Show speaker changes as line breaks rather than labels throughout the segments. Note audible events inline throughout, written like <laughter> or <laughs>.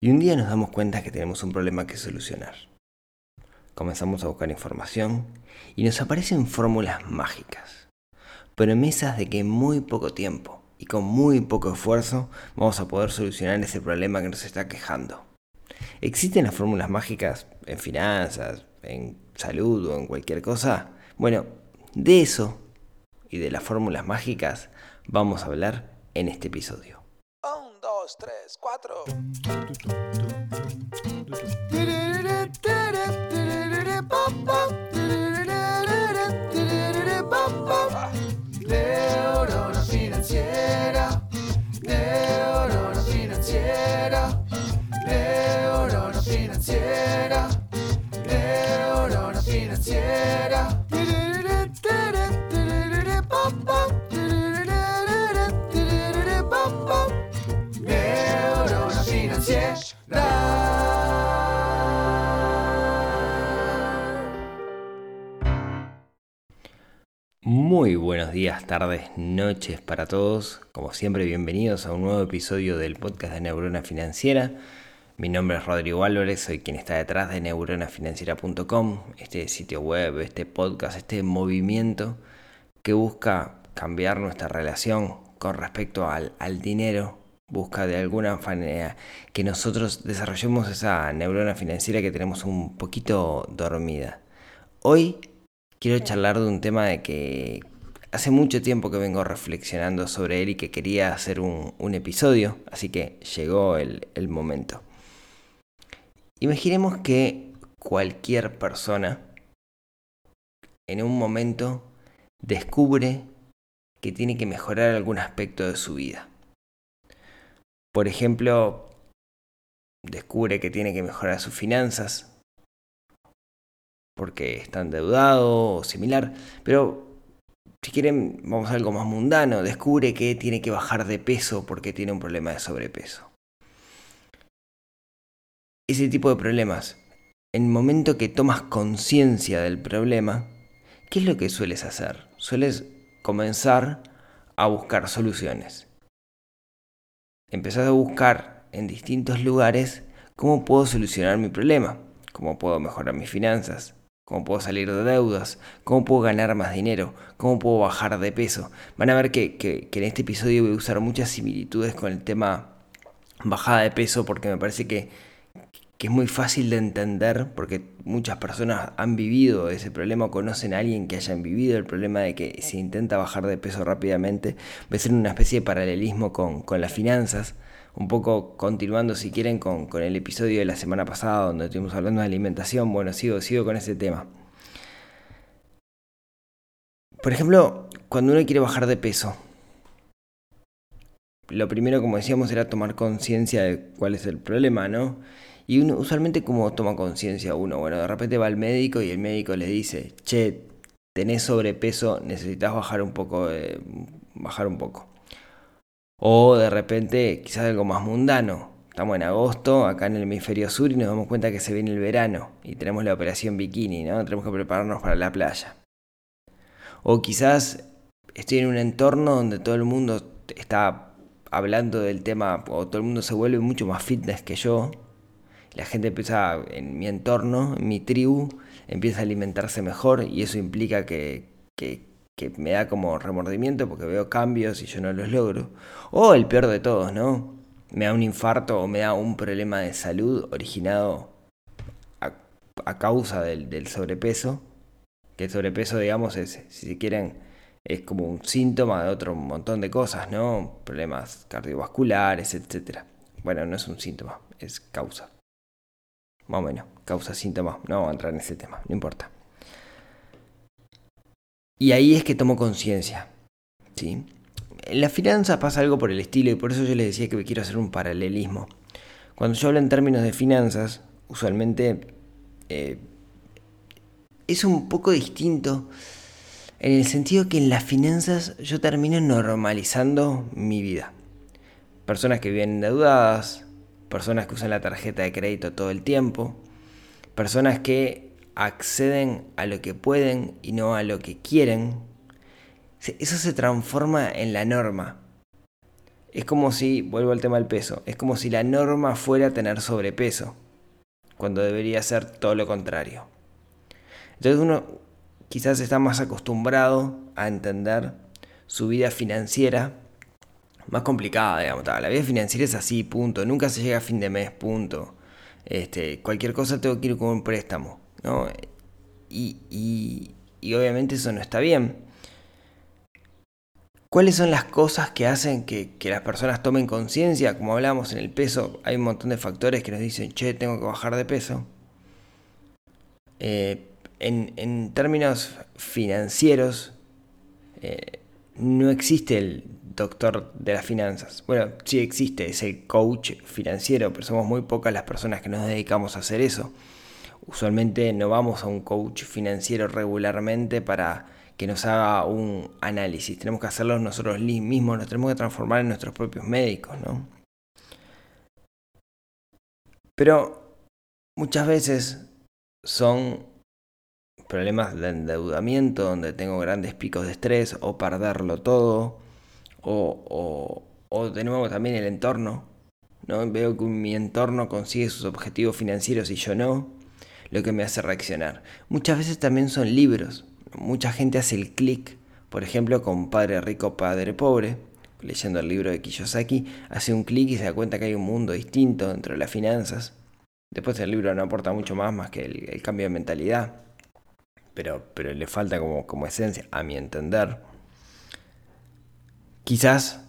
Y un día nos damos cuenta que tenemos un problema que solucionar. Comenzamos a buscar información y nos aparecen fórmulas mágicas, promesas de que en muy poco tiempo y con muy poco esfuerzo vamos a poder solucionar ese problema que nos está quejando. ¿Existen las fórmulas mágicas en finanzas, en salud o en cualquier cosa? Bueno, de eso y de las fórmulas mágicas vamos a hablar en este episodio.
3, 4. Neurona financiera, neurona financiera, neurona financiera, neurona financiera.
Buenos días, tardes, noches para todos. Como siempre, bienvenidos a un nuevo episodio del podcast de Neurona Financiera. Mi nombre es Rodrigo Álvarez, soy quien está detrás de neuronafinanciera.com, este sitio web, este podcast, este movimiento que busca cambiar nuestra relación con respecto al, al dinero, busca de alguna manera que nosotros desarrollemos esa neurona financiera que tenemos un poquito dormida. Hoy quiero charlar de un tema de que hace mucho tiempo que vengo reflexionando sobre él y que quería hacer un, episodio, así que llegó el, el momento. Imaginemos que cualquier persona en un momento descubre que tiene que mejorar algún aspecto de su vida. Por ejemplo, descubre que tiene que mejorar sus finanzas, porque está endeudado o similar, pero si quieren, vamos a algo más mundano, descubre que tiene que bajar de peso porque tiene un problema de sobrepeso. Ese tipo de problemas, en el momento que tomas conciencia del problema, ¿qué es lo que sueles hacer? Sueles comenzar a buscar soluciones. Empezás a buscar en distintos lugares cómo puedo solucionar mi problema, cómo puedo mejorar mis finanzas, cómo puedo salir de deudas, cómo puedo ganar más dinero, cómo puedo bajar de peso. Van a ver que, en este episodio voy a usar muchas similitudes con el tema bajada de peso porque me parece que, que es muy fácil de entender porque muchas personas han vivido ese problema conocen a alguien que hayan vivido el problema de que se intenta bajar de peso rápidamente. Va a ser una especie de paralelismo con, con las finanzas un poco continuando si quieren con, el episodio de la semana pasada donde estuvimos hablando de alimentación, bueno, sigo, sigo con ese tema. Por ejemplo, cuando uno quiere bajar de peso, lo primero, como decíamos, era tomar conciencia de cuál es el problema, ¿no? Y usualmente, como toma conciencia uno? Bueno, de repente va al médico y el médico le dice, che, tenés sobrepeso, necesitas bajar un poco, bajar un poco. O de repente quizás algo más mundano. Estamos en agosto, acá en el hemisferio sur, y nos damos cuenta que se viene el verano y tenemos la operación bikini, ¿no? Tenemos que prepararnos para la playa. O quizás estoy en un entorno donde todo el mundo está hablando del tema, o todo el mundo se vuelve mucho más fitness que yo. La gente empieza, en mi entorno, en mi tribu, empieza a alimentarse mejor y eso implica que, que, que me da como remordimiento porque veo cambios y yo no los logro. O el peor de todos, ¿no? Me da un infarto o me da un problema de salud originado a, causa del, sobrepeso. Que el sobrepeso, digamos, es, si quieren, es como un síntoma de otro montón de cosas, ¿no? Problemas cardiovasculares, etc. Bueno, no es un síntoma, es causa. Más o menos, causa, síntoma. No vamos a entrar en ese tema, no importa. Y ahí es que tomo conciencia. ¿sí? En la finanza pasa algo por el estilo y por eso yo les decía que quiero hacer un paralelismo. Cuando yo hablo en términos de finanzas, usualmente eh, es un poco distinto en el sentido que en las finanzas yo termino normalizando mi vida. Personas que viven endeudadas, personas que usan la tarjeta de crédito todo el tiempo, personas que acceden a lo que pueden y no a lo que quieren, eso se transforma en la norma. es como si, vuelvo al tema del peso, es como si la norma fuera tener sobrepeso, cuando debería ser todo lo contrario. Entonces uno quizás está más acostumbrado a entender su vida financiera más complicada, digamos. La vida financiera es así, punto. Nunca se llega a fin de mes, punto. Este, cualquier cosa tengo que ir con un préstamo, ¿no? Y, y, y obviamente eso no está bien. ¿Cuáles son las cosas que hacen que, las personas tomen conciencia? Como hablamos en el peso, hay un montón de factores que nos dicen, che, tengo que bajar de peso. Eh, en, términos financieros, eh, no existe el doctor de las finanzas. Bueno, sí existe, es el coach financiero, pero somos muy pocas las personas que nos dedicamos a hacer eso. Usualmente no vamos a un coach financiero regularmente para que nos haga un análisis. Tenemos que hacerlo nosotros mismos, nos tenemos que transformar en nuestros propios médicos, ¿no? Pero muchas veces son problemas de endeudamiento donde tengo grandes picos de estrés o perderlo todo o, o, de nuevo también el entorno. ¿no? Veo que mi entorno consigue sus objetivos financieros y yo no, lo que me hace reaccionar. Muchas veces también son libros mucha gente hace el clic, por ejemplo, con Padre Rico, Padre Pobre, leyendo el libro de Kiyosaki, hace un clic y se da cuenta que hay un mundo distinto dentro de las finanzas. Después el libro no aporta mucho más más que el, cambio de mentalidad, pero, pero le falta como, como esencia, a mi entender. Quizás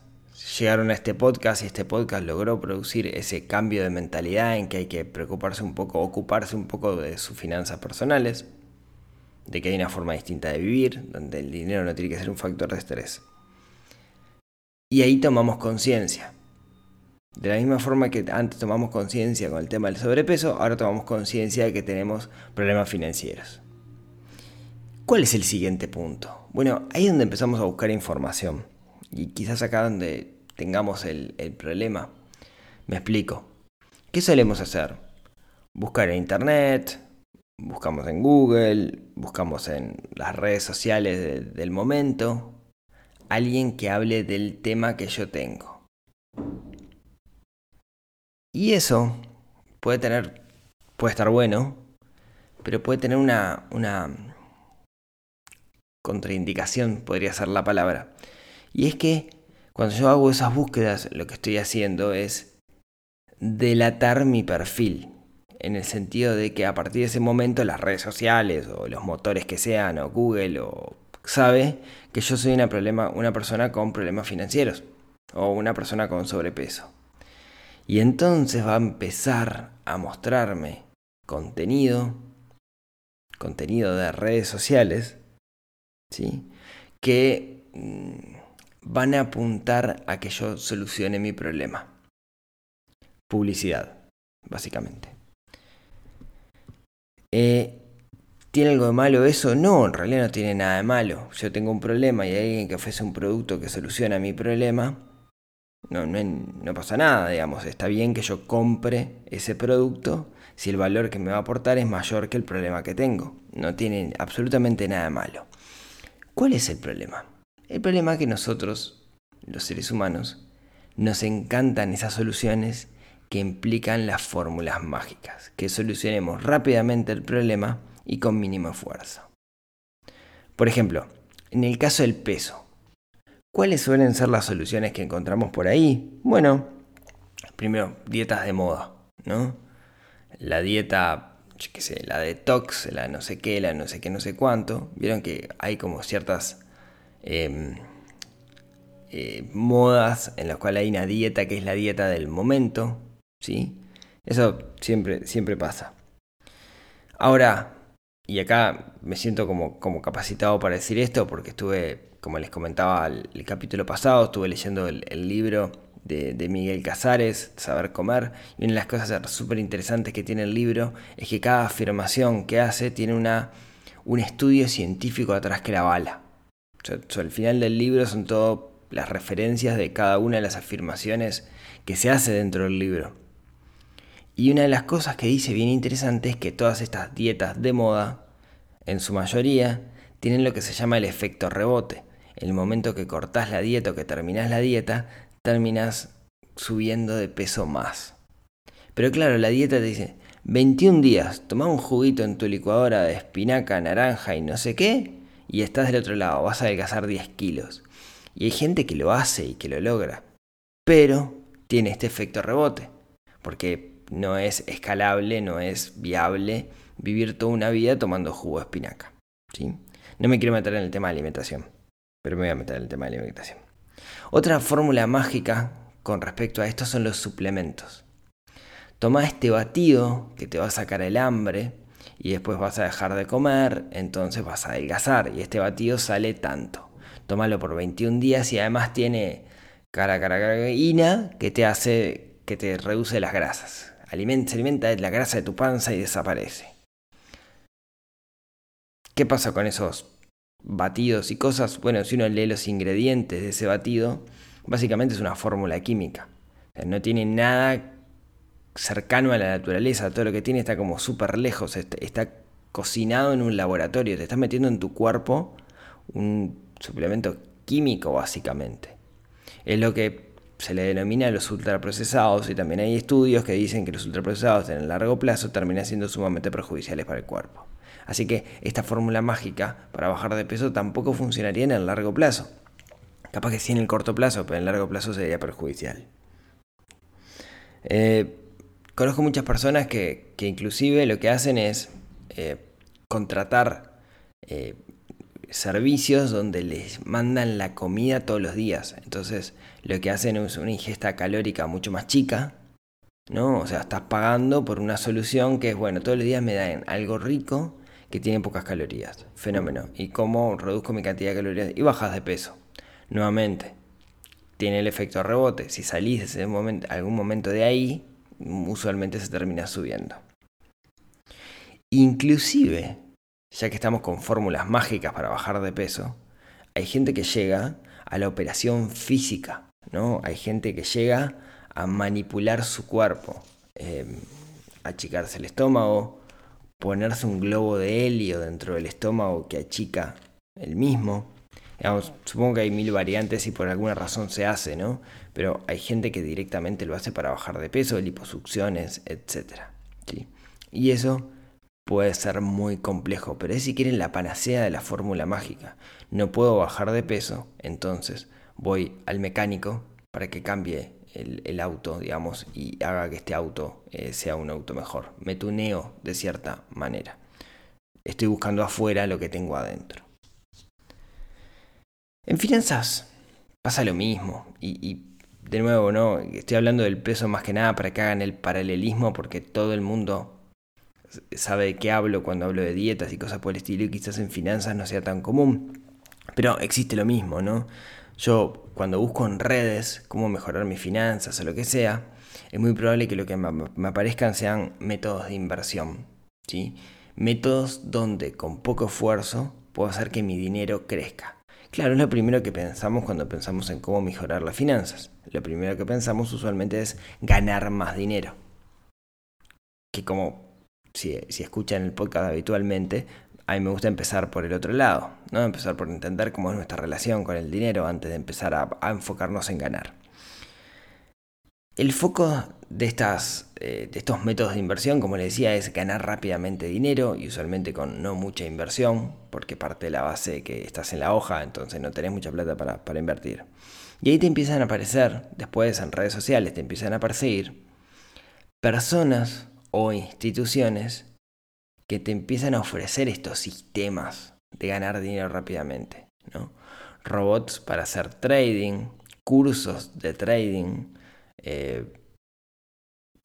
llegaron a este podcast y este podcast logró producir ese cambio de mentalidad en que hay que preocuparse un poco, ocuparse un poco de sus finanzas personales de que hay una forma distinta de vivir, donde el dinero no tiene que ser un factor de estrés. Y ahí tomamos conciencia. De la misma forma que antes tomamos conciencia con el tema del sobrepeso, ahora tomamos conciencia de que tenemos problemas financieros. ¿Cuál es el siguiente punto? Bueno, ahí es donde empezamos a buscar información. Y quizás acá donde tengamos el, el problema. Me explico. ¿Qué solemos hacer? Buscar en internet, buscamos en Google, buscamos en las redes sociales del momento, alguien que hable del tema que yo tengo. Y eso puede tener, puede estar bueno, pero puede tener una, una contraindicación, podría ser la palabra. Y es que cuando yo hago esas búsquedas, lo que estoy haciendo es delatar mi perfil en el sentido de que a partir de ese momento las redes sociales o los motores que sean o Google o sabe que yo soy una, problema, una persona con problemas financieros o una persona con sobrepeso. Y entonces va a empezar a mostrarme contenido, contenido de redes sociales, ¿sí? que mm, van a apuntar a que yo solucione mi problema. Publicidad, básicamente. Eh, ¿Tiene algo de malo eso? No, en realidad no tiene nada de malo. Yo tengo un problema y hay alguien que ofrece un producto que soluciona mi problema. No, no, no pasa nada, digamos. Está bien que yo compre ese producto si el valor que me va a aportar es mayor que el problema que tengo. No tiene absolutamente nada de malo. ¿Cuál es el problema? El problema es que nosotros, los seres humanos, nos encantan esas soluciones que implican las fórmulas mágicas, que solucionemos rápidamente el problema y con mínimo esfuerzo. Por ejemplo, en el caso del peso, ¿cuáles suelen ser las soluciones que encontramos por ahí? Bueno, primero, dietas de moda, ¿no? La dieta, la detox, la no sé qué, la no sé qué, no sé cuánto. Vieron que hay como ciertas em, eh, modas en las cuales hay una dieta que es la dieta del momento, ¿sí? Eso siempre, siempre pasa. Ahora, y acá me siento como, como capacitado para decir esto porque estuve, como les comentaba el, capítulo pasado, estuve leyendo el, libro de, de, Miguel Casares, Saber Comer, y una de las cosas súper interesantes que tiene el libro es que cada afirmación que hace tiene una, un estudio científico atrás que la bala. Al final del libro son todas las referencias de cada una de las afirmaciones que se hace dentro del libro. Y una de las cosas que dice bien interesante es que todas estas dietas de moda, en su mayoría, tienen lo que se llama el efecto rebote. El momento que cortás la dieta o que terminás la dieta, terminas subiendo de peso más. Pero claro, la dieta te dice, 21 días, toma un juguito en tu licuadora de espinaca, naranja y no sé qué, y estás del otro lado, vas a adelgazar 10 kilos. Y hay gente que lo hace y que lo logra, pero tiene este efecto rebote, porque no es escalable, no es viable vivir toda una vida tomando jugo de espinaca. ¿sí? No me quiero meter en el tema de alimentación, pero me voy a meter en el tema de alimentación. Otra fórmula mágica con respecto a esto son los suplementos. Toma este batido que te va a sacar el hambre y después vas a dejar de comer, entonces vas a adelgazar y este batido sale tanto. Tómalo por 21 días y además tiene cara caracaína que te hace que te reduce las grasas. Alimenta, se alimenta la grasa de tu panza y desaparece. ¿Qué pasa con esos batidos y cosas? Bueno, si uno lee los ingredientes de ese batido, básicamente es una fórmula química. no tiene nada cercano a la naturaleza, todo lo que tiene está como súper lejos, está cocinado en un laboratorio, te estás metiendo en tu cuerpo un suplemento químico básicamente. Es lo que se le denomina los ultraprocesados y también hay estudios que dicen que los ultraprocesados en el largo plazo terminan siendo sumamente perjudiciales para el cuerpo. Así que esta fórmula mágica para bajar de peso tampoco funcionaría en el largo plazo. Capaz que sí en el corto plazo, pero en el largo plazo sería perjudicial. Eh, conozco muchas personas que, inclusive lo que hacen es eh, contratar eh, servicios donde les mandan la comida todos los días. Entonces lo que hacen es una ingesta calórica mucho más chica. ¿no? O sea, estás pagando por una solución que es, bueno, todos los días me dan algo rico que tiene pocas calorías. Fenómeno. ¿Y cómo reduzco mi cantidad de calorías? Y bajas de peso. Nuevamente, tiene el efecto rebote. Si salís de algún momento de ahí, usualmente se termina subiendo. Inclusive, ya que estamos con fórmulas mágicas para bajar de peso, hay gente que llega a la operación física, ¿no? Hay gente que llega a manipular su cuerpo, eh, achicarse el estómago, ponerse un globo de helio dentro del estómago que achica el mismo. supongo que hay mil variantes y por alguna razón se hace, ¿no? Pero hay gente que directamente lo hace para bajar de peso, liposucciones, etc. Y eso puede ser muy complejo, pero es si quieren la panacea de la fórmula mágica. No puedo bajar de peso, entonces voy al mecánico para que cambie el, auto, digamos, y haga que este auto eh, sea un auto mejor. Me tuneo de cierta manera. Estoy buscando afuera lo que tengo adentro. En finanzas pasa lo mismo. Y, de nuevo, ¿no? Estoy hablando del peso más que nada para que hagan el paralelismo porque todo el mundo sabe de qué hablo cuando hablo de dietas y cosas por el estilo y quizás en finanzas no sea tan común. Pero existe lo mismo, ¿no? Yo cuando busco en redes cómo mejorar mis finanzas o lo que sea, es muy probable que lo que me aparezcan sean métodos de inversión. ¿sí? Métodos donde con poco esfuerzo puedo hacer que mi dinero crezca. Claro, es lo primero que pensamos cuando pensamos en cómo mejorar las finanzas. Lo primero que pensamos usualmente es ganar más dinero. Que como si, si escuchan el podcast habitualmente, a mí me gusta empezar por el otro lado, ¿no? Empezar por entender cómo es nuestra relación con el dinero antes de empezar a, enfocarnos en ganar. El foco de, estas, eh, de estos métodos de inversión, como les decía, es ganar rápidamente dinero y usualmente con no mucha inversión, porque parte de la base que estás en la hoja, entonces no tenés mucha plata para invertir. Y ahí te empiezan a aparecer, después en redes sociales te empiezan a aparecer personas o instituciones que te empiezan a ofrecer estos sistemas de ganar dinero rápidamente. ¿no? Robots para hacer trading, cursos de trading, eh,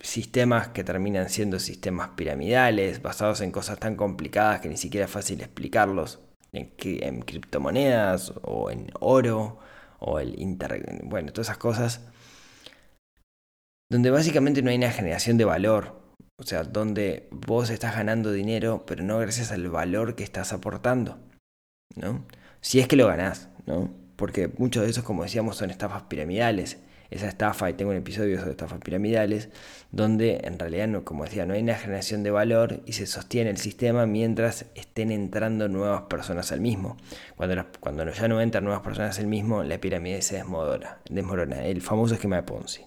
sistemas que terminan siendo sistemas piramidales, basados en cosas tan complicadas que ni siquiera es fácil explicarlos, en criptomonedas o en oro o el internet, bueno, todas esas cosas, donde básicamente no hay una generación de valor, o sea, donde vos estás ganando dinero, pero no gracias al valor que estás aportando, ¿no? Si es que lo ganás, ¿no? Porque muchos de esos, como decíamos, son estafas piramidales. Esa estafa, y tengo un episodio sobre estafas piramidales, donde en realidad, no, como decía, no hay una generación de valor y se sostiene el sistema mientras estén entrando nuevas personas al mismo. Cuando, ya no entran nuevas personas al mismo, la pirámide se desmorona, desmorona el famoso esquema de Ponzi.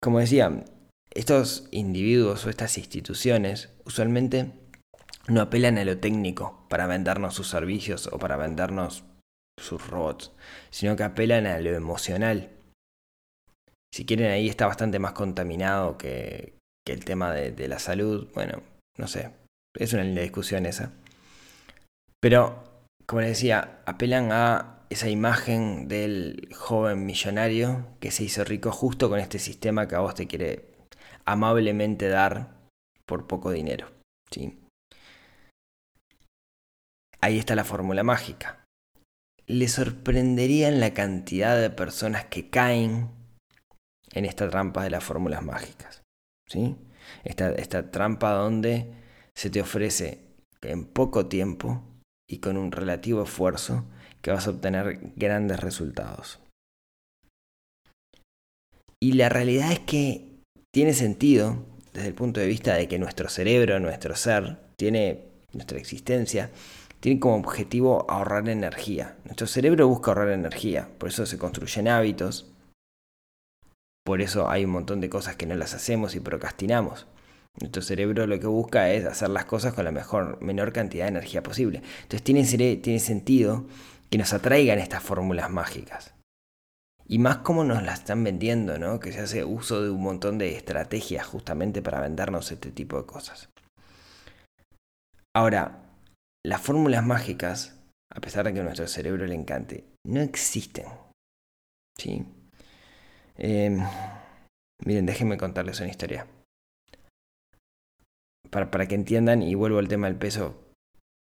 Como decía, estos individuos o estas instituciones usualmente no apelan a lo técnico para vendernos sus servicios o para vendernos sus robots, sino que apelan a lo emocional. Si quieren, ahí está bastante más contaminado que, el tema de, la salud. Bueno, no sé, es una linda discusión esa. Pero, como les decía, apelan a esa imagen del joven millonario que se hizo rico justo con este sistema que a vos te quiere amablemente dar por poco dinero. ¿sí? Ahí está la fórmula mágica. Le sorprenderían la cantidad de personas que caen en esta trampa de las fórmulas mágicas. ¿sí? Esta, esta trampa donde se te ofrece en poco tiempo y con un relativo esfuerzo que vas a obtener grandes resultados. Y la realidad es que tiene sentido desde el punto de vista de que nuestro cerebro, nuestro ser, tiene nuestra existencia, tiene como objetivo ahorrar energía. Nuestro cerebro busca ahorrar energía, por eso se construyen hábitos, por eso hay un montón de cosas que no las hacemos y procrastinamos. Nuestro cerebro lo que busca es hacer las cosas con la mejor, menor cantidad de energía posible. Entonces tiene, tiene sentido que nos atraigan estas fórmulas mágicas. Y más como nos las están vendiendo, ¿no? Que se hace uso de un montón de estrategias justamente para vendernos este tipo de cosas. Ahora, las fórmulas mágicas, a pesar de que a nuestro cerebro le encante, no existen. ¿Sí? Em, miren, déjenme contarles una historia. Para, para, que entiendan, y vuelvo al tema del peso,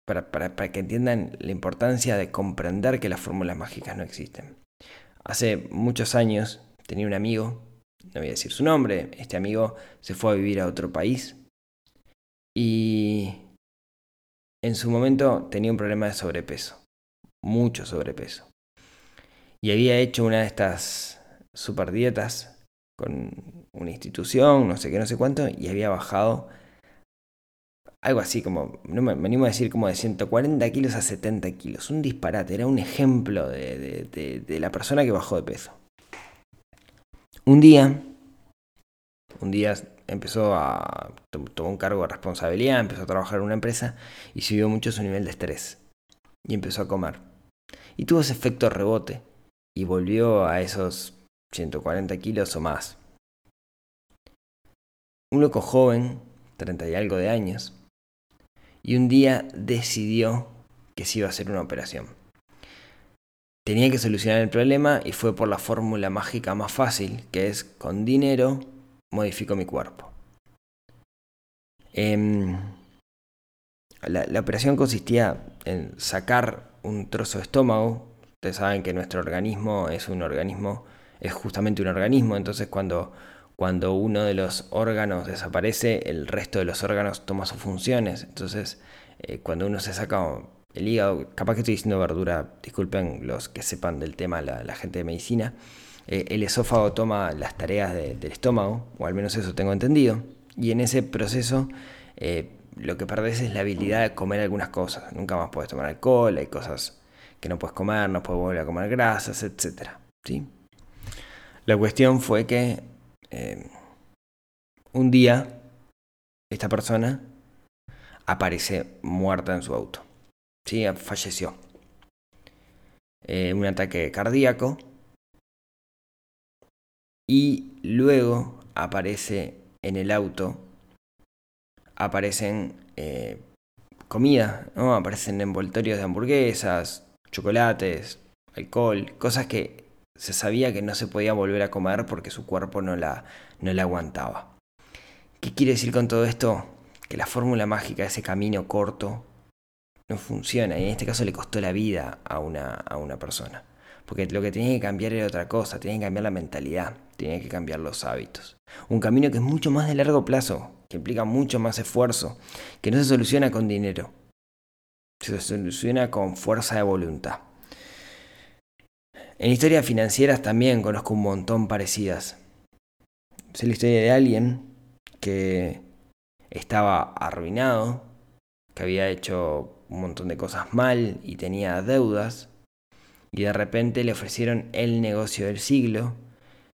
para, para, para que entiendan la importancia de comprender que las fórmulas mágicas no existen. Hace muchos años tenía un amigo, no voy a decir su nombre, este amigo se fue a vivir a otro país y en su momento tenía un problema de sobrepeso, mucho sobrepeso. Y había hecho una de estas super dietas con una institución, no sé qué, no sé cuánto, y había bajado algo así como, no me, animo a decir como de 140 kilos a 70 kilos. Un disparate, era un ejemplo de, de la persona que bajó de peso. Un día, un día empezó a tomó un cargo de responsabilidad, empezó a trabajar en una empresa y subió mucho su nivel de estrés. Y empezó a comer. Y tuvo ese efecto rebote y volvió a esos 140 kilos o más. Un loco joven, 30 y algo de años, y un día decidió que se iba a hacer una operación. Tenía que solucionar el problema y fue por la fórmula mágica más fácil, que es con dinero modifico mi cuerpo. Em, la, operación consistía en sacar un trozo de estómago. Ustedes saben que nuestro organismo es un organismo, es justamente un organismo, entonces cuando, cuando uno de los órganos desaparece, el resto de los órganos toma sus funciones. Entonces, eh, cuando uno se saca el hígado, capaz que estoy diciendo verdura, disculpen los que sepan del tema, la gente de medicina, eh, el esófago toma las tareas del estómago, o al menos eso tengo entendido, y en ese proceso eh, lo que perdés es la habilidad de comer algunas cosas. Nunca más puedes tomar alcohol, hay cosas que no puedes comer, no puedes volver a comer grasas, etc. ¿sí? La cuestión fue que eh, un día esta persona aparece muerta en su auto. ¿sí? Falleció. un ataque cardíaco y luego aparece en el auto, aparecen eh, comida, ¿no? aparecen envoltorios de hamburguesas, chocolates, alcohol, cosas que se sabía que no se podía volver a comer porque su cuerpo no la, no la aguantaba. ¿Qué quiere decir con todo esto? Que la fórmula mágica, ese camino corto, no funciona y en este caso le costó la vida a una, a una persona. Porque lo que tenía que cambiar era otra cosa, tenía que cambiar la mentalidad, tenía que cambiar los hábitos. Un camino que es mucho más de largo plazo, que implica mucho más esfuerzo, que no se soluciona con dinero, se soluciona con fuerza de voluntad. En historias financieras también conozco un montón parecidas. Sé la historia de alguien que estaba arruinado, que había hecho un montón de cosas mal y tenía deudas, y de repente le ofrecieron el negocio del siglo.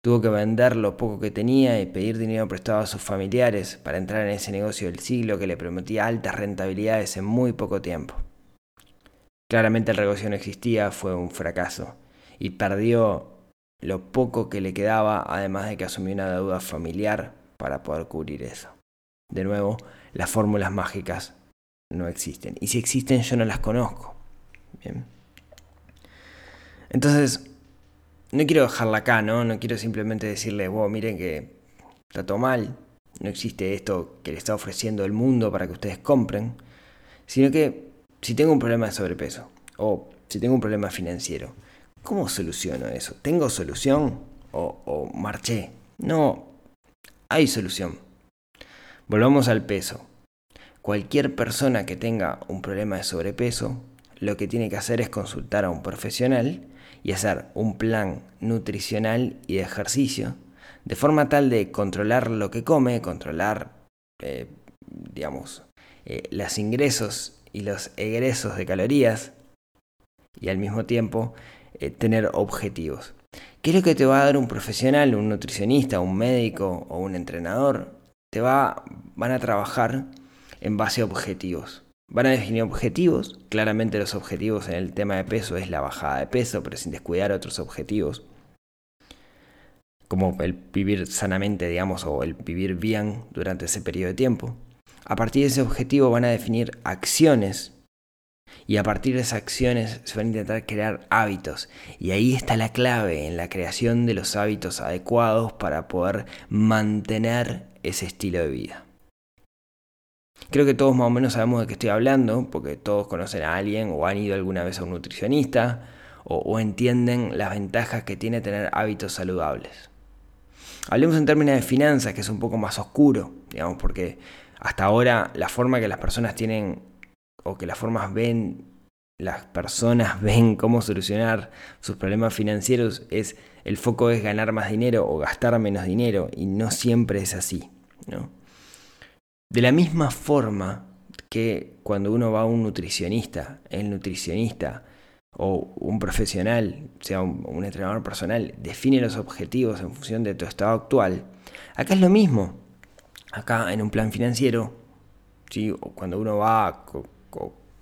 Tuvo que vender lo poco que tenía y pedir dinero prestado a sus familiares para entrar en ese negocio del siglo que le prometía altas rentabilidades en muy poco tiempo. Claramente el negocio no existía, fue un fracaso y perdió lo poco que le quedaba, además de que asumió una deuda familiar para poder cubrir eso. De nuevo, las fórmulas mágicas no existen. Y si existen, yo no las conozco. Bien. Entonces, no quiero dejarla acá, ¿no? No quiero simplemente decirle, wow, miren que está todo mal, no existe esto que le está ofreciendo el mundo para que ustedes compren, sino que si tengo un problema de sobrepeso o si tengo un problema financiero, ¿cómo soluciono eso? ¿Tengo solución o, o marché? No, hay solución. Volvamos al peso. Cualquier persona que tenga un problema de sobrepeso, lo que tiene que hacer es consultar a un profesional y hacer un plan nutricional y de ejercicio, de forma tal de controlar lo que come, controlar, eh, digamos, eh, los ingresos y los egresos de calorías, y al mismo tiempo eh, tener objetivos. ¿Qué es lo que te va a dar un profesional, un nutricionista, un médico o un entrenador? Te va, van a trabajar en base a objetivos. Van a definir objetivos. Claramente los objetivos en el tema de peso es la bajada de peso, pero sin descuidar otros objetivos. Como el vivir sanamente, digamos, o el vivir bien durante ese periodo de tiempo. A partir de ese objetivo van a definir acciones y a partir de esas acciones se van a intentar crear hábitos. Y ahí está la clave en la creación de los hábitos adecuados para poder mantener ese estilo de vida. Creo que todos más o menos sabemos de qué estoy hablando, porque todos conocen a alguien o han ido alguna vez a un nutricionista o, entienden las ventajas que tiene tener hábitos saludables. Hablemos en términos de finanzas, que es un poco más oscuro, digamos, porque hasta ahora la forma que las personas tienen o que las formas ven, las personas <laughs> ven cómo solucionar sus problemas financieros es el foco es ganar más dinero o gastar menos dinero y no siempre es así, ¿no? De la misma forma que cuando uno va a un nutricionista, el nutricionista o un profesional, sea un, entrenador personal, define los objetivos en función de tu estado actual, acá es lo mismo. Acá en un plan financiero, ¿sí? cuando uno va,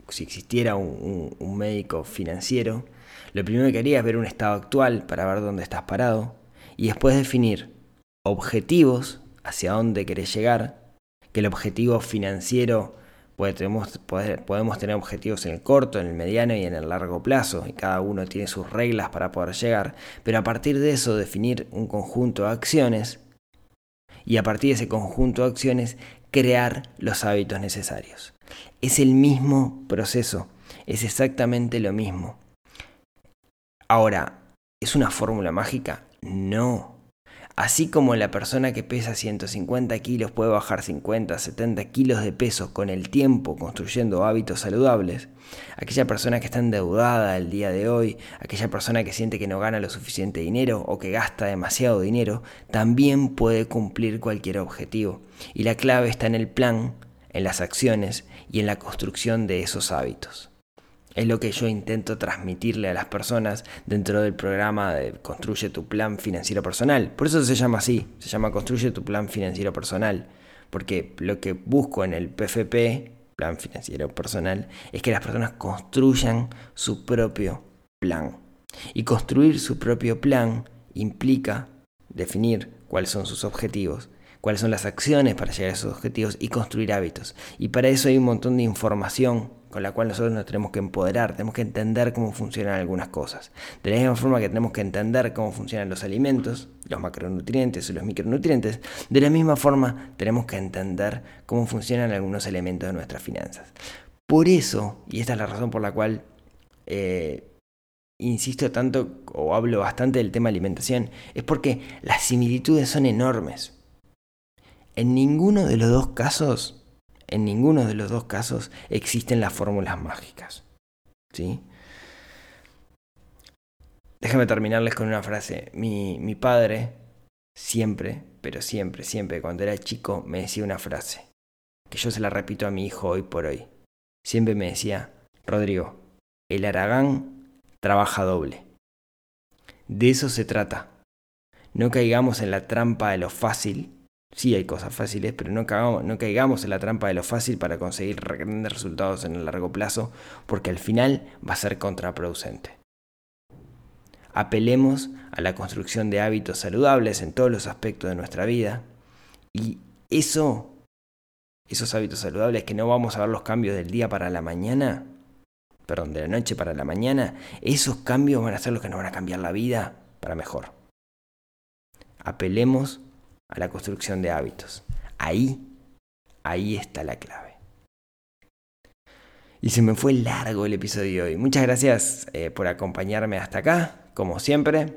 si existiera un, un médico financiero, lo primero que haría es ver un estado actual para ver dónde estás parado y después definir objetivos hacia dónde querés llegar que el objetivo financiero podemos, podemos tener objetivos en el corto, en el mediano y en el largo plazo, y cada uno tiene sus reglas para poder llegar, pero a partir de eso definir un conjunto de acciones y a partir de ese conjunto de acciones crear los hábitos necesarios. Es el mismo proceso, es exactamente lo mismo. Ahora, ¿es una fórmula mágica? No. Así como la persona que pesa 150 kilos puede bajar 50, 70 kilos de peso con el tiempo construyendo hábitos saludables, aquella persona que está endeudada el día de hoy, aquella persona que siente que no gana lo suficiente dinero o que gasta demasiado dinero, también puede cumplir cualquier objetivo. Y la clave está en el plan, en las acciones y en la construcción de esos hábitos. Es lo que yo intento transmitirle a las personas dentro del programa de Construye tu plan financiero personal. Por eso se llama así, se llama Construye tu plan financiero personal. Porque lo que busco en el PFP, plan financiero personal, es que las personas construyan su propio plan. Y construir su propio plan implica definir cuáles son sus objetivos, cuáles son las acciones para llegar a esos objetivos y construir hábitos. Y para eso hay un montón de información con la cual nosotros nos tenemos que empoderar, tenemos que entender cómo funcionan algunas cosas. De la misma forma que tenemos que entender cómo funcionan los alimentos, los macronutrientes y los micronutrientes, de la misma forma tenemos que entender cómo funcionan algunos elementos de nuestras finanzas. Por eso, y esta es la razón por la cual eh, insisto tanto o hablo bastante del tema alimentación, es porque las similitudes son enormes. En ninguno de los dos casos en ninguno de los dos casos existen las fórmulas mágicas. ¿sí? déjame terminarles con una frase. Mi, mi padre siempre, pero siempre, siempre, cuando era chico, me decía una frase, que yo se la repito a mi hijo hoy por hoy. Siempre me decía, Rodrigo, el Aragán trabaja doble. De eso se trata. No caigamos en la trampa de lo fácil. Sí hay cosas fáciles, pero no caigamos, en la trampa de lo fácil para conseguir grandes resultados en el largo plazo, porque al final va a ser contraproducente. Apelemos a la construcción de hábitos saludables en todos los aspectos de nuestra vida y eso, esos hábitos saludables que no vamos a ver los cambios del día para la mañana, perdón, de la noche para la mañana, esos cambios van a ser los que nos van a cambiar la vida para mejor. Apelemos a la construcción de hábitos. Ahí, ahí está la clave. Y se me fue largo el episodio de hoy. Muchas gracias eh, por acompañarme hasta acá, como siempre.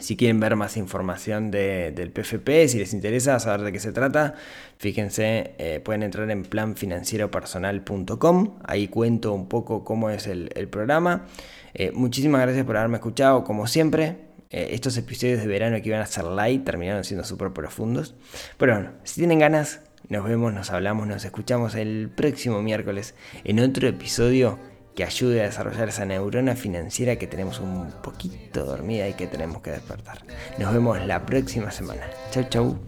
Si quieren ver más información del PFP, si les interesa saber de qué se trata, fíjense, eh, pueden entrar en planfinancieropersonal.com. Ahí cuento un poco cómo es el, programa. Eh, muchísimas gracias por haberme escuchado, como siempre. Eh, estos episodios de verano que iban a ser light terminaron siendo súper profundos. Pero bueno, si tienen ganas, nos vemos, nos hablamos, nos escuchamos el próximo miércoles en otro episodio que ayude a desarrollar esa neurona financiera que tenemos un poquito dormida y que tenemos que despertar. Nos vemos la próxima semana. Chau, chau.